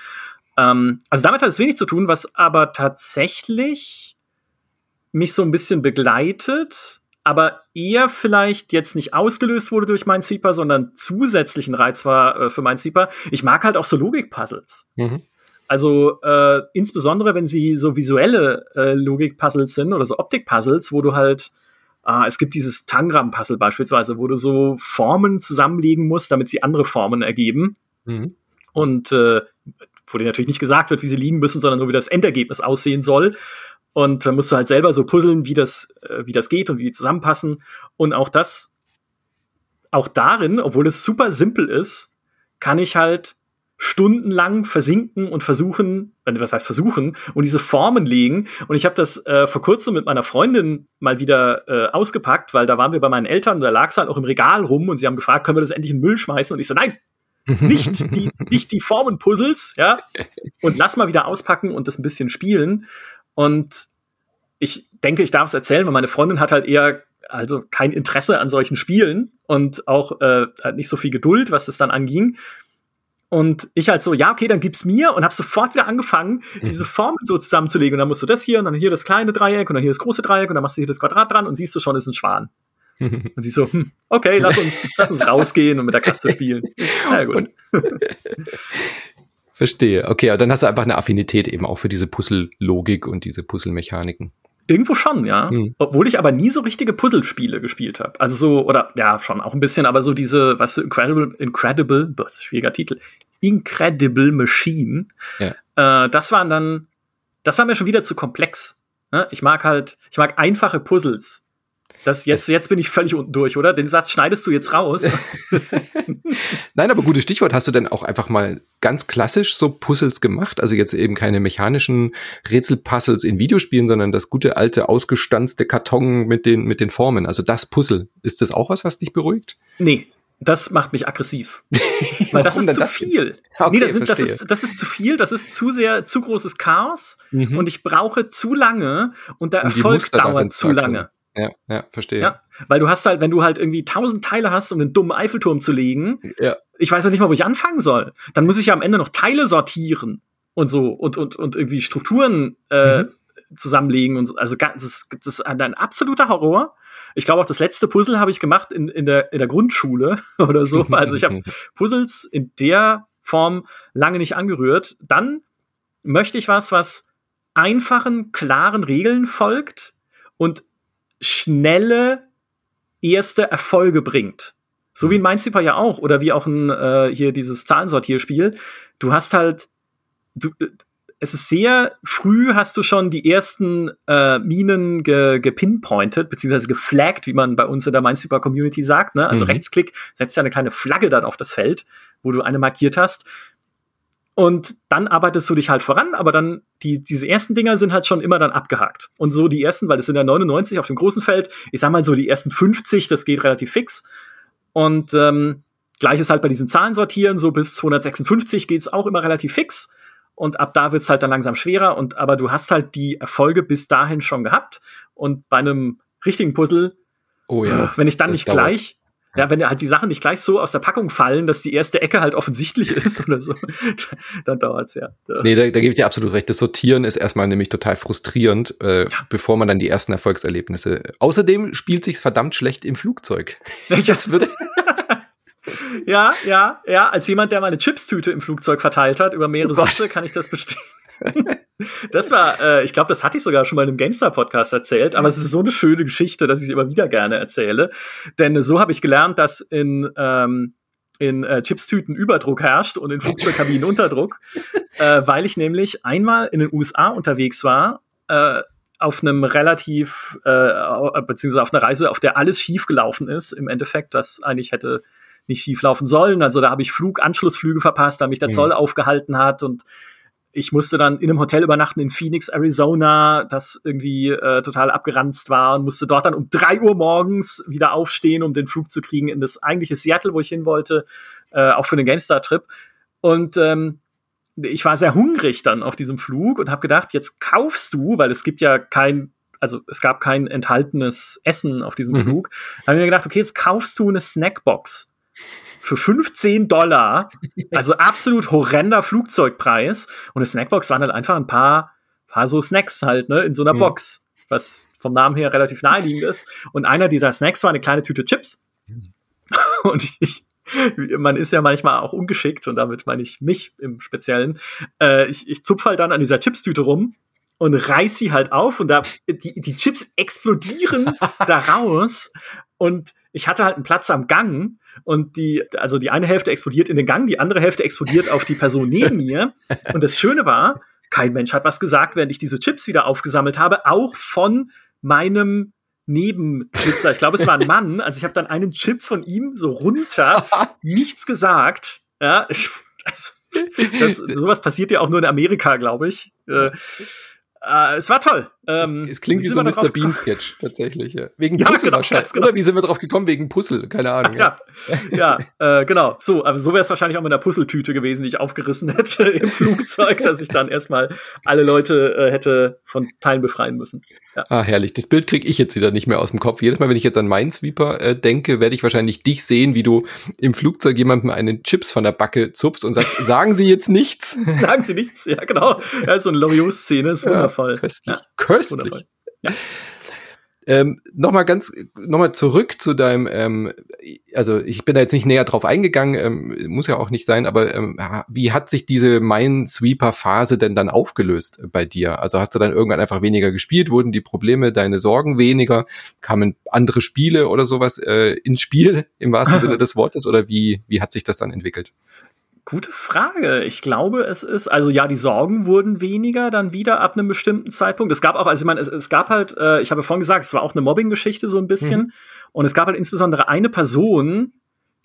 Ähm, also damit hat es wenig zu tun, was aber tatsächlich mich so ein bisschen begleitet, aber eher vielleicht jetzt nicht ausgelöst wurde durch Minesweeper, sondern zusätzlichen Reiz war äh, für Minesweeper. Ich mag halt auch so Logik-Puzzles. Mhm. Also äh, insbesondere, wenn sie so visuelle äh, Logik-Puzzles sind oder so Optik-Puzzles, wo du halt äh, es gibt dieses Tangram-Puzzle beispielsweise, wo du so Formen zusammenlegen musst, damit sie andere Formen ergeben. Mhm. Und äh, wo dir natürlich nicht gesagt wird, wie sie liegen müssen, sondern nur wie das Endergebnis aussehen soll. Und dann musst du halt selber so puzzeln, wie das, äh, wie das geht und wie die zusammenpassen. Und auch das, auch darin, obwohl es super simpel ist, kann ich halt stundenlang versinken und versuchen, was heißt versuchen, und diese Formen legen. Und ich habe das äh, vor kurzem mit meiner Freundin mal wieder äh, ausgepackt, weil da waren wir bei meinen Eltern und da lag es halt auch im Regal rum und sie haben gefragt, können wir das endlich in den Müll schmeißen? Und ich so, nein, [laughs] nicht die, nicht die Formenpuzzles, ja, und lass mal wieder auspacken und das ein bisschen spielen. Und ich denke, ich darf es erzählen, weil meine Freundin hat halt eher also kein Interesse an solchen Spielen und auch äh, nicht so viel Geduld, was das dann anging. Und ich halt so, ja, okay, dann gib's mir und habe sofort wieder angefangen, mhm. diese Formen so zusammenzulegen. Und dann musst du das hier und dann hier das kleine Dreieck und dann hier das große Dreieck und dann machst du hier das Quadrat dran und siehst du schon, ist ein Schwan. [laughs] und sie so, hm, okay, lass uns, lass uns rausgehen und mit der Katze spielen. [laughs] Ja, gut. [laughs] Verstehe. Okay, aber dann hast du einfach eine Affinität eben auch für diese Puzzle-Logik und diese Puzzle-Mechaniken. Irgendwo schon, ja. Hm. Obwohl ich aber nie so richtige Puzzlespiele gespielt habe. Also so, oder ja, schon auch ein bisschen, aber so diese, was weißt du, Incredible, Incredible, das schwieriger Titel, Incredible Machine. Ja. Äh, das waren dann, das war mir schon wieder zu komplex. Ne? Ich mag halt, ich mag einfache Puzzles. Das jetzt, jetzt bin ich völlig unten durch, oder? Den Satz schneidest du jetzt raus. [laughs] [laughs] Nein, aber gutes Stichwort. Hast du denn auch einfach mal ganz klassisch so Puzzles gemacht? Also jetzt eben keine mechanischen Rätselpuzzles in Videospielen, sondern das gute alte ausgestanzte Karton mit den, mit den Formen. Also das Puzzle. Ist das auch was, was dich beruhigt? Nee, das macht mich aggressiv. [laughs] Weil das ist zu das viel. Okay, nee, das, sind, das, ist, das ist zu viel, das ist zu sehr, zu großes Chaos mhm. und ich brauche zu lange und der Erfolg dauert zu lange. Ja, ja, verstehe. Ja, weil du hast halt, wenn du halt irgendwie tausend Teile hast, um einen dummen Eiffelturm zu legen, ja. ich weiß ja nicht mal, wo ich anfangen soll. Dann muss ich ja am Ende noch Teile sortieren und so und, und, und irgendwie Strukturen äh, mhm. zusammenlegen und so. Also das ist, das ist ein, ein absoluter Horror. Ich glaube auch das letzte Puzzle habe ich gemacht in, in, der, in der Grundschule [laughs] oder so. Also ich habe [laughs] Puzzles in der Form lange nicht angerührt. Dann möchte ich was, was einfachen, klaren Regeln folgt und schnelle erste Erfolge bringt. So wie in Minesweeper ja auch, oder wie auch ein äh, hier dieses Zahlensortierspiel. Du hast halt, du, es ist sehr früh hast du schon die ersten äh, Minen ge, gepinpointed, beziehungsweise geflaggt, wie man bei uns in der Minesweeper Community sagt. Ne? Also mhm. Rechtsklick setzt ja eine kleine Flagge dann auf das Feld, wo du eine markiert hast. Und dann arbeitest du dich halt voran, aber dann die, diese ersten Dinger sind halt schon immer dann abgehakt. Und so die ersten, weil es sind ja 99 auf dem großen Feld, ich sag mal so die ersten 50, das geht relativ fix. Und ähm, gleiches halt bei diesen Zahlen sortieren, so bis 256 geht's auch immer relativ fix. Und ab da wird's halt dann langsam schwerer. Und aber du hast halt die Erfolge bis dahin schon gehabt. Und bei einem richtigen Puzzle, oh ja, wenn ich dann nicht gleich ja, wenn halt die Sachen nicht gleich so aus der Packung fallen, dass die erste Ecke halt offensichtlich [laughs] ist oder so, dann dauert's ja. ja. Nee, da, da gebe ich dir absolut recht. Das Sortieren ist erstmal nämlich total frustrierend, äh, ja. bevor man dann die ersten Erfolgserlebnisse. Außerdem spielt sich's verdammt schlecht im Flugzeug. Das würde. [laughs] [laughs] ja, ja, ja. Als jemand, der meine Chipstüte im Flugzeug verteilt hat über mehrere oh Sitze, kann ich das bestätigen. Das war, äh, ich glaube, das hatte ich sogar schon mal in einem GameStar-Podcast erzählt, aber es ist so eine schöne Geschichte, dass ich sie immer wieder gerne erzähle. Denn so habe ich gelernt, dass in, ähm, in äh, Chipstüten Überdruck herrscht und in Flugzeugkabinen [laughs] Unterdruck, äh, weil ich nämlich einmal in den USA unterwegs war, äh, auf einem relativ, äh, beziehungsweise auf einer Reise, auf der alles schief gelaufen ist, im Endeffekt, das eigentlich hätte nicht schief laufen sollen. Also da habe ich Fluganschlussflüge verpasst, da mich der mhm. Zoll aufgehalten hat und ich musste dann in einem Hotel übernachten in Phoenix, Arizona, das irgendwie äh, total abgeranzt war und musste dort dann um drei Uhr morgens wieder aufstehen, um den Flug zu kriegen in das eigentliche Seattle, wo ich hin wollte, äh, auch für den GameStar-Trip. Und ähm, ich war sehr hungrig dann auf diesem Flug und habe gedacht, jetzt kaufst du, weil es gibt ja kein, also es gab kein enthaltenes Essen auf diesem mhm. Flug. Da habe ich mir gedacht, okay, jetzt kaufst du eine Snackbox für 15 Dollar, also absolut horrender Flugzeugpreis. Und eine Snackbox waren halt einfach ein paar, paar so Snacks halt, ne, in so einer mhm. Box, was vom Namen her relativ naheliegend ist. Und einer dieser Snacks war eine kleine Tüte Chips. Mhm. Und ich, man ist ja manchmal auch ungeschickt und damit meine ich mich im Speziellen. Äh, ich, ich zupf halt dann an dieser Chipstüte rum und reiß sie halt auf und da die, die Chips explodieren [laughs] da raus und ich hatte halt einen Platz am Gang und die, also die eine Hälfte explodiert in den Gang, die andere Hälfte explodiert auf die Person neben [laughs] mir. Und das Schöne war, kein Mensch hat was gesagt, während ich diese Chips wieder aufgesammelt habe, auch von meinem Nebensitzer. Ich glaube, es war ein Mann. Also ich habe dann einen Chip von ihm so runter, [laughs] nichts gesagt. Ja, ich, also, das, sowas passiert ja auch nur in Amerika, glaube ich. Äh, äh, es war toll. Ähm, es klingt wie, wie so ein Mr. Bean-Sketch, tatsächlich. Ja. Wegen ja, Puzzle genau, wahrscheinlich. Genau. Oder wie sind wir drauf gekommen? Wegen Puzzle, keine Ahnung. Ach, ja, [laughs] ja, äh, genau. So, aber so wäre es wahrscheinlich auch mit einer Puzzletüte gewesen, die ich aufgerissen hätte [laughs] im Flugzeug, dass ich dann erstmal alle Leute äh, hätte von Teilen befreien müssen. Ja. Ah, herrlich. Das Bild kriege ich jetzt wieder nicht mehr aus dem Kopf. Jedes Mal, wenn ich jetzt an Minesweeper äh, denke, werde ich wahrscheinlich dich sehen, wie du im Flugzeug jemandem einen Chips von der Backe zupfst und sagst, [laughs] sagen Sie jetzt nichts. sagen Sie nichts, ja genau. Ja, so eine Loriot-Szene ist wundervoll. Ja, köstlich. Ja, köstlich. Ja. Ähm, nochmal ganz, nochmal zurück zu deinem, ähm, also ich bin da jetzt nicht näher drauf eingegangen, ähm, muss ja auch nicht sein, aber ähm, wie hat sich diese Minesweeper-Phase denn dann aufgelöst bei dir? Also hast du dann irgendwann einfach weniger gespielt, wurden die Probleme, deine Sorgen weniger, kamen andere Spiele oder sowas äh, ins Spiel im wahrsten [laughs] Sinne des Wortes oder wie, wie hat sich das dann entwickelt? Gute Frage. Ich glaube, es ist, also ja, die Sorgen wurden weniger dann wieder ab einem bestimmten Zeitpunkt. Es gab auch, also ich meine, es, es gab halt, äh, ich habe vorhin gesagt, es war auch eine Mobbing-Geschichte so ein bisschen. Mhm. Und es gab halt insbesondere eine Person,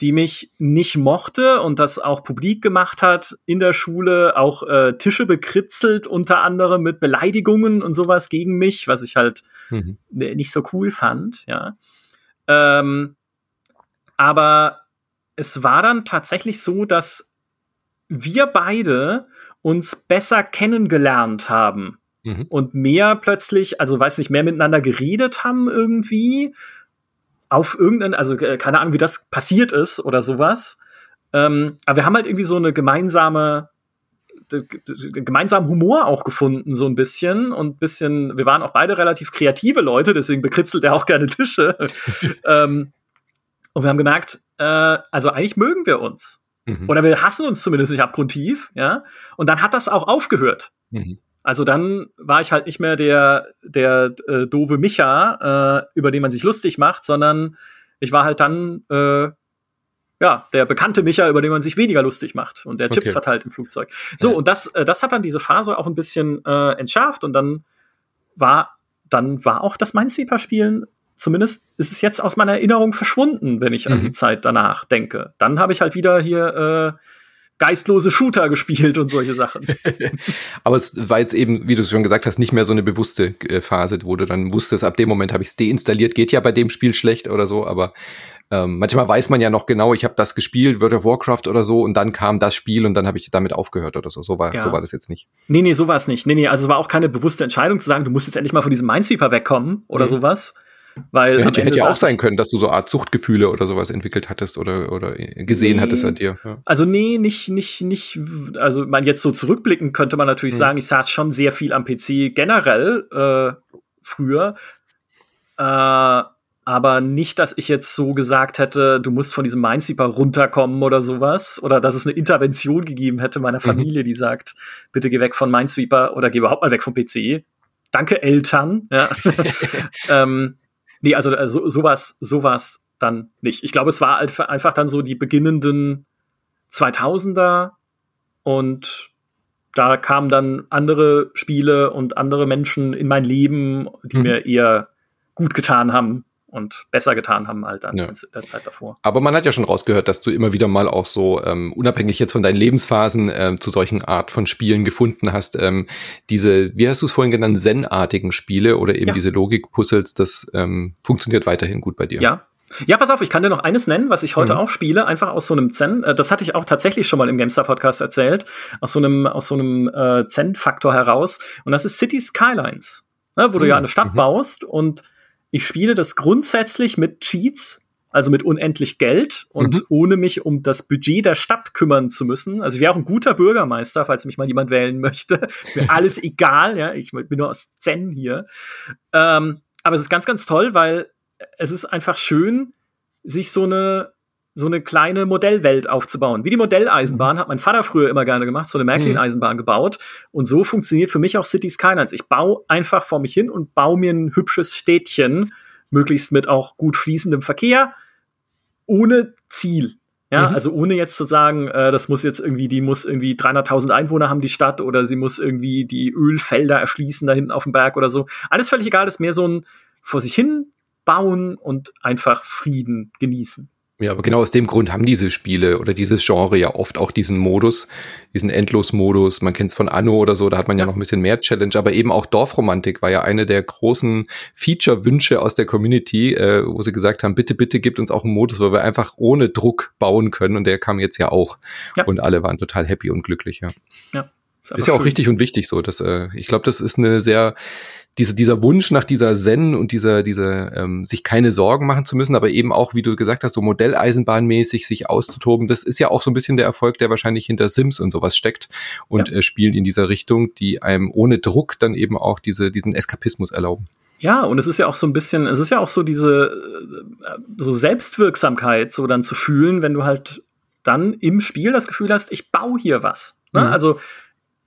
die mich nicht mochte und das auch publik gemacht hat in der Schule, auch äh, Tische bekritzelt, unter anderem mit Beleidigungen und sowas gegen mich, was ich halt mhm. nicht so cool fand, ja. Ähm, aber es war dann tatsächlich so, dass wir beide uns besser kennengelernt haben mhm. und mehr plötzlich, also weiß nicht, mehr miteinander geredet haben irgendwie auf irgendeinen, also äh, keine Ahnung, wie das passiert ist oder sowas. Ähm, aber wir haben halt irgendwie so eine gemeinsame gemeinsamen Humor auch gefunden, so ein bisschen. Und bisschen, wir waren auch beide relativ kreative Leute, deswegen bekritzelt er auch gerne Tische. [laughs] ähm, und wir haben gemerkt, äh, also eigentlich mögen wir uns. Mhm. Oder wir hassen uns zumindest nicht abgrundtief, ja. Und dann hat das auch aufgehört. Mhm. Also dann war ich halt nicht mehr der, der äh, doofe Micha, äh, über den man sich lustig macht, sondern ich war halt dann äh, ja, der bekannte Micha, über den man sich weniger lustig macht und der Chips okay. verteilt im Flugzeug. So, ja. und das, äh, das hat dann diese Phase auch ein bisschen äh, entschärft und dann war, dann war auch das Minesweeper-Spielen zumindest ist es jetzt aus meiner Erinnerung verschwunden, wenn ich mhm. an die Zeit danach denke. Dann habe ich halt wieder hier äh, geistlose Shooter gespielt und solche Sachen. [laughs] Aber es war jetzt eben, wie du schon gesagt hast, nicht mehr so eine bewusste äh, Phase, wo du dann wusstest, ab dem Moment habe ich es deinstalliert, geht ja bei dem Spiel schlecht oder so, aber ähm, manchmal weiß man ja noch genau, ich habe das gespielt, World of Warcraft oder so, und dann kam das Spiel und dann habe ich damit aufgehört oder so. So war, ja. so war das jetzt nicht. Nee, nee, so war es nicht. Nee, nee, also es war auch keine bewusste Entscheidung zu sagen, du musst jetzt endlich mal von diesem Minesweeper wegkommen oder mhm. sowas weil ja, hätte, hätte ja auch sein können, dass du so Art Suchtgefühle oder sowas entwickelt hattest oder, oder gesehen nee, hattest an dir. Ja. Also nee, nicht, nicht, nicht, also man jetzt so zurückblicken könnte man natürlich hm. sagen, ich saß schon sehr viel am PC generell äh, früher. Äh, aber nicht, dass ich jetzt so gesagt hätte, du musst von diesem Minesweeper runterkommen oder sowas. Oder dass es eine Intervention gegeben hätte meiner mhm. Familie, mhm. die sagt, bitte geh weg von Minesweeper oder geh überhaupt mal weg vom PC. Danke, Eltern. Ja. [laughs] ähm, Nee, also äh, so, sowas, sowas dann nicht. Ich glaube, es war einfach dann so die beginnenden 2000er und da kamen dann andere Spiele und andere Menschen in mein Leben, die mhm. mir eher gut getan haben und besser getan haben halt dann ja. in der Zeit davor. Aber man hat ja schon rausgehört, dass du immer wieder mal auch so, ähm, unabhängig jetzt von deinen Lebensphasen, ähm, zu solchen Art von Spielen gefunden hast. Ähm, diese, wie hast du es vorhin genannt, Zen-artigen Spiele oder eben ja. diese Logik-Puzzles, das ähm, funktioniert weiterhin gut bei dir. Ja, ja, pass auf, ich kann dir noch eines nennen, was ich heute mhm. auch spiele, einfach aus so einem Zen. Äh, das hatte ich auch tatsächlich schon mal im GameStar Podcast erzählt, aus so einem aus so einem äh, Zen-Faktor heraus. Und das ist City Skylines, ne, wo mhm. du ja eine Stadt mhm. baust und ich spiele das grundsätzlich mit Cheats, also mit unendlich Geld und mhm. ohne mich um das Budget der Stadt kümmern zu müssen. Also ich wäre auch ein guter Bürgermeister, falls mich mal jemand wählen möchte. [laughs] Ist mir alles egal, ja. Ich bin nur aus Zen hier. Ähm, aber es ist ganz, ganz toll, weil es ist einfach schön, sich so eine so eine kleine Modellwelt aufzubauen. Wie die Modelleisenbahn mhm. hat mein Vater früher immer gerne gemacht, so eine Märklin-Eisenbahn gebaut. Und so funktioniert für mich auch City Skylines. Ich baue einfach vor mich hin und baue mir ein hübsches Städtchen, möglichst mit auch gut fließendem Verkehr, ohne Ziel. Ja, mhm. also ohne jetzt zu sagen, äh, das muss jetzt irgendwie, die muss irgendwie 300.000 Einwohner haben, die Stadt, oder sie muss irgendwie die Ölfelder erschließen da hinten auf dem Berg oder so. Alles völlig egal, das ist mehr so ein vor sich hin bauen und einfach Frieden genießen. Ja, aber genau aus dem Grund haben diese Spiele oder dieses Genre ja oft auch diesen Modus, diesen Endlos-Modus. Man kennt es von Anno oder so, da hat man ja noch ein bisschen mehr Challenge, aber eben auch Dorfromantik war ja eine der großen Feature-Wünsche aus der Community, äh, wo sie gesagt haben, bitte, bitte gibt uns auch einen Modus, wo wir einfach ohne Druck bauen können und der kam jetzt ja auch. Ja. Und alle waren total happy und glücklich, ja. Ja. Ist, ist ja auch richtig und wichtig so. Dass, äh, ich glaube, das ist eine sehr, diese, dieser Wunsch nach dieser Zen und dieser, dieser, ähm, sich keine Sorgen machen zu müssen, aber eben auch, wie du gesagt hast, so Modelleisenbahnmäßig sich auszutoben, das ist ja auch so ein bisschen der Erfolg, der wahrscheinlich hinter Sims und sowas steckt und ja. äh, Spielen in dieser Richtung, die einem ohne Druck dann eben auch diese, diesen Eskapismus erlauben. Ja, und es ist ja auch so ein bisschen, es ist ja auch so diese äh, so Selbstwirksamkeit so dann zu fühlen, wenn du halt dann im Spiel das Gefühl hast, ich baue hier was. Ne? Mhm. Also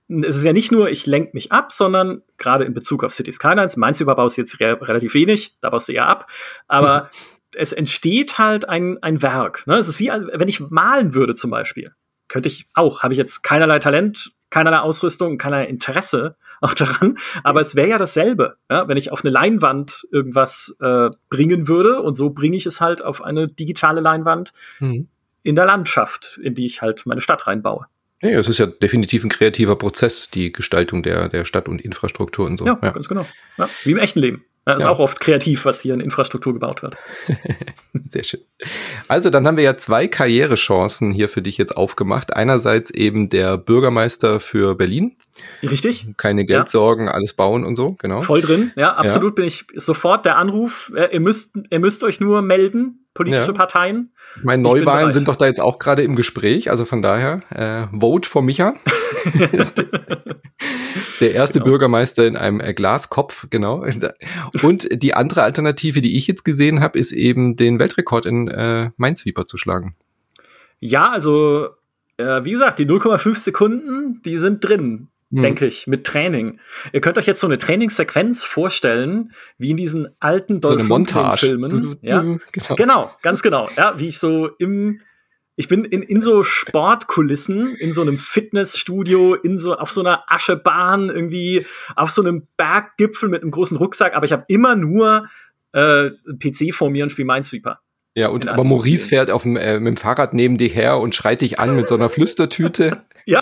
es ist ja nicht nur, ich lenke mich ab, sondern gerade in Bezug auf City Skylines, meins überbaust jetzt re relativ wenig, da baust du ja ab, aber mhm. es entsteht halt ein, ein Werk. Ne? Es ist wie, wenn ich malen würde zum Beispiel. könnte ich auch. Habe ich jetzt keinerlei Talent, keinerlei Ausrüstung, keinerlei Interesse [laughs] auch daran. Aber es wäre ja dasselbe, ja? wenn ich auf eine Leinwand irgendwas äh, bringen würde. Und so bringe ich es halt auf eine digitale Leinwand mhm. in der Landschaft, in die ich halt meine Stadt reinbaue. Ja, es ist ja definitiv ein kreativer Prozess, die Gestaltung der, der Stadt und Infrastruktur und so. Ja, ja. ganz genau. Ja, wie im echten Leben. Ja, ist ja. auch oft kreativ, was hier in Infrastruktur gebaut wird. [laughs] Sehr schön. Also, dann haben wir ja zwei Karrierechancen hier für dich jetzt aufgemacht. Einerseits eben der Bürgermeister für Berlin. Richtig. Keine Geldsorgen, ja. alles bauen und so, genau. Voll drin, ja, absolut ja. bin ich sofort der Anruf. Ihr müsst, ihr müsst euch nur melden, politische Parteien. Meine Neuwahlen sind doch da jetzt auch gerade im Gespräch, also von daher, äh, Vote for Micha. [laughs] Der erste genau. Bürgermeister in einem äh, Glaskopf, genau. Und die andere Alternative, die ich jetzt gesehen habe, ist eben den Weltrekord in äh, Minesweeper zu schlagen. Ja, also äh, wie gesagt, die 0,5 Sekunden, die sind drin. Hm. denke ich, mit Training. Ihr könnt euch jetzt so eine Trainingssequenz vorstellen, wie in diesen alten so Lundgren-Filmen. Ja? Genau. genau, ganz genau. Ja, wie ich so im ich bin in, in so Sportkulissen, in so einem Fitnessstudio, in so auf so einer Aschebahn, irgendwie auf so einem Berggipfel mit einem großen Rucksack, aber ich habe immer nur äh, PC vor mir und spiele Minesweeper. Ja, und aber Maurice fährt auf dem, äh, mit dem Fahrrad neben dir her und schreit dich an mit so einer Flüstertüte. [laughs] ja,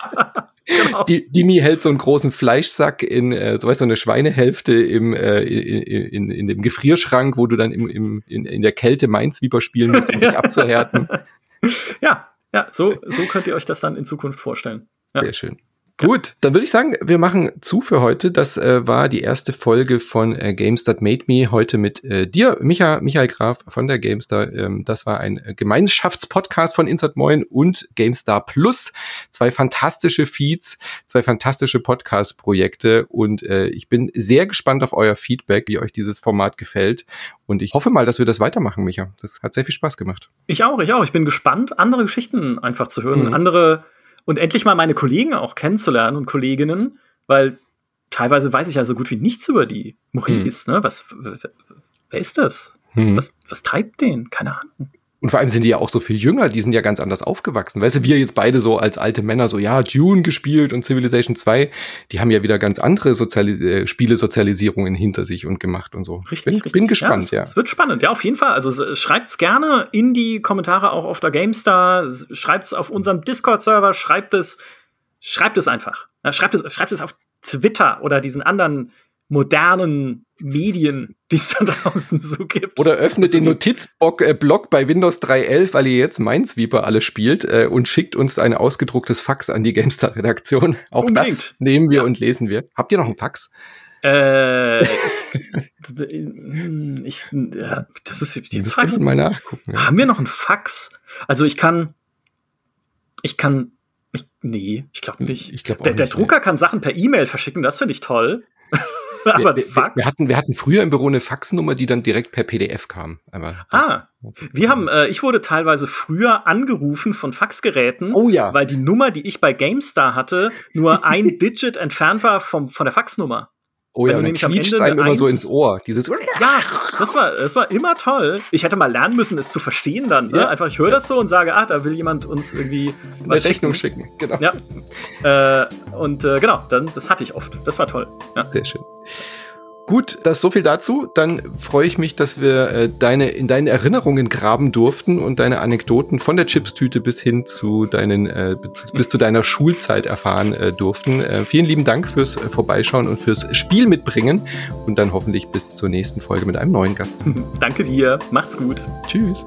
genau. Die, Dimi hält so einen großen Fleischsack in, äh, so weißt du, eine Schweinehälfte im, äh, in, in, in dem Gefrierschrank, wo du dann im, im, in, in der Kälte Minesweeper spielen musst, um [laughs] dich abzuhärten. ja, ja, so, so könnt ihr euch das dann in Zukunft vorstellen. Ja. Sehr schön. Gut, dann würde ich sagen, wir machen zu für heute. Das äh, war die erste Folge von äh, Games That Made Me. Heute mit äh, dir, Micha, Michael Graf von der GameStar. Ähm, das war ein äh, Gemeinschaftspodcast von Insert Moin und GameStar Plus. Zwei fantastische Feeds, zwei fantastische Podcast-Projekte. Und äh, ich bin sehr gespannt auf euer Feedback, wie euch dieses Format gefällt. Und ich hoffe mal, dass wir das weitermachen, Micha. Das hat sehr viel Spaß gemacht. Ich auch, ich auch. Ich bin gespannt, andere Geschichten einfach zu hören, mhm. andere und endlich mal meine Kollegen auch kennenzulernen und Kolleginnen, weil teilweise weiß ich ja so gut wie nichts über die Maurice. Hm. Ne? Was, wer ist das? Was, hm. was, was treibt den? Keine Ahnung. Und vor allem sind die ja auch so viel jünger, die sind ja ganz anders aufgewachsen. Weißt du, wir jetzt beide so als alte Männer so, ja, Dune gespielt und Civilization 2, die haben ja wieder ganz andere Soziali äh, Spielesozialisierungen hinter sich und gemacht und so. Richtig, bin, richtig. bin gespannt, ja. Es, ja. wird spannend, ja, auf jeden Fall. Also schreibt's gerne in die Kommentare auch auf der GameStar, schreibt's auf unserem Discord-Server, schreibt es, schreibt es einfach. Ja, schreibt es, schreibt es auf Twitter oder diesen anderen modernen Medien, die es da [laughs] draußen so gibt. Oder öffnet den Notizblock äh, bei Windows 3.11, weil ihr jetzt Minesweeper alle spielt äh, und schickt uns ein ausgedrucktes Fax an die GameStar-Redaktion. Auch Unbedingt. das nehmen wir ja. und lesen wir. Habt ihr noch ein Fax? Äh, ich, [laughs] [laughs] ich, ja, das ist jetzt fragst du mal nachgucken. Ja. Haben wir noch ein Fax? Also ich kann, ich kann, ich, nee, ich glaube nicht. Ich glaub der, nicht, der Drucker nee. kann Sachen per E-Mail verschicken, das finde ich toll. [laughs] aber wir, Fax? Wir hatten, wir hatten früher im Büro eine Faxnummer, die dann direkt per PDF kam. Aber ah, wir haben, äh, ich wurde teilweise früher angerufen von Faxgeräten, oh ja. weil die Nummer, die ich bei GameStar hatte, nur ein [laughs] Digit entfernt war vom, von der Faxnummer. Oh ja, und dann quietscht einem immer so ins Ohr. Dieses ja, das war, das war immer toll. Ich hätte mal lernen müssen, es zu verstehen dann. Ne? Ja. Einfach, ich höre das so und sage, ah, da will jemand uns irgendwie was Eine Rechnung schicken. schicken. Genau. Ja. Äh, und äh, genau, dann, das hatte ich oft. Das war toll. Ja. Sehr schön. Gut, das so viel dazu. Dann freue ich mich, dass wir äh, deine in deinen Erinnerungen graben durften und deine Anekdoten von der Chipstüte bis hin zu deinen äh, bis, zu deiner Schulzeit erfahren äh, durften. Äh, vielen lieben Dank fürs äh, Vorbeischauen und fürs Spiel mitbringen und dann hoffentlich bis zur nächsten Folge mit einem neuen Gast. [laughs] Danke dir. Macht's gut. Tschüss.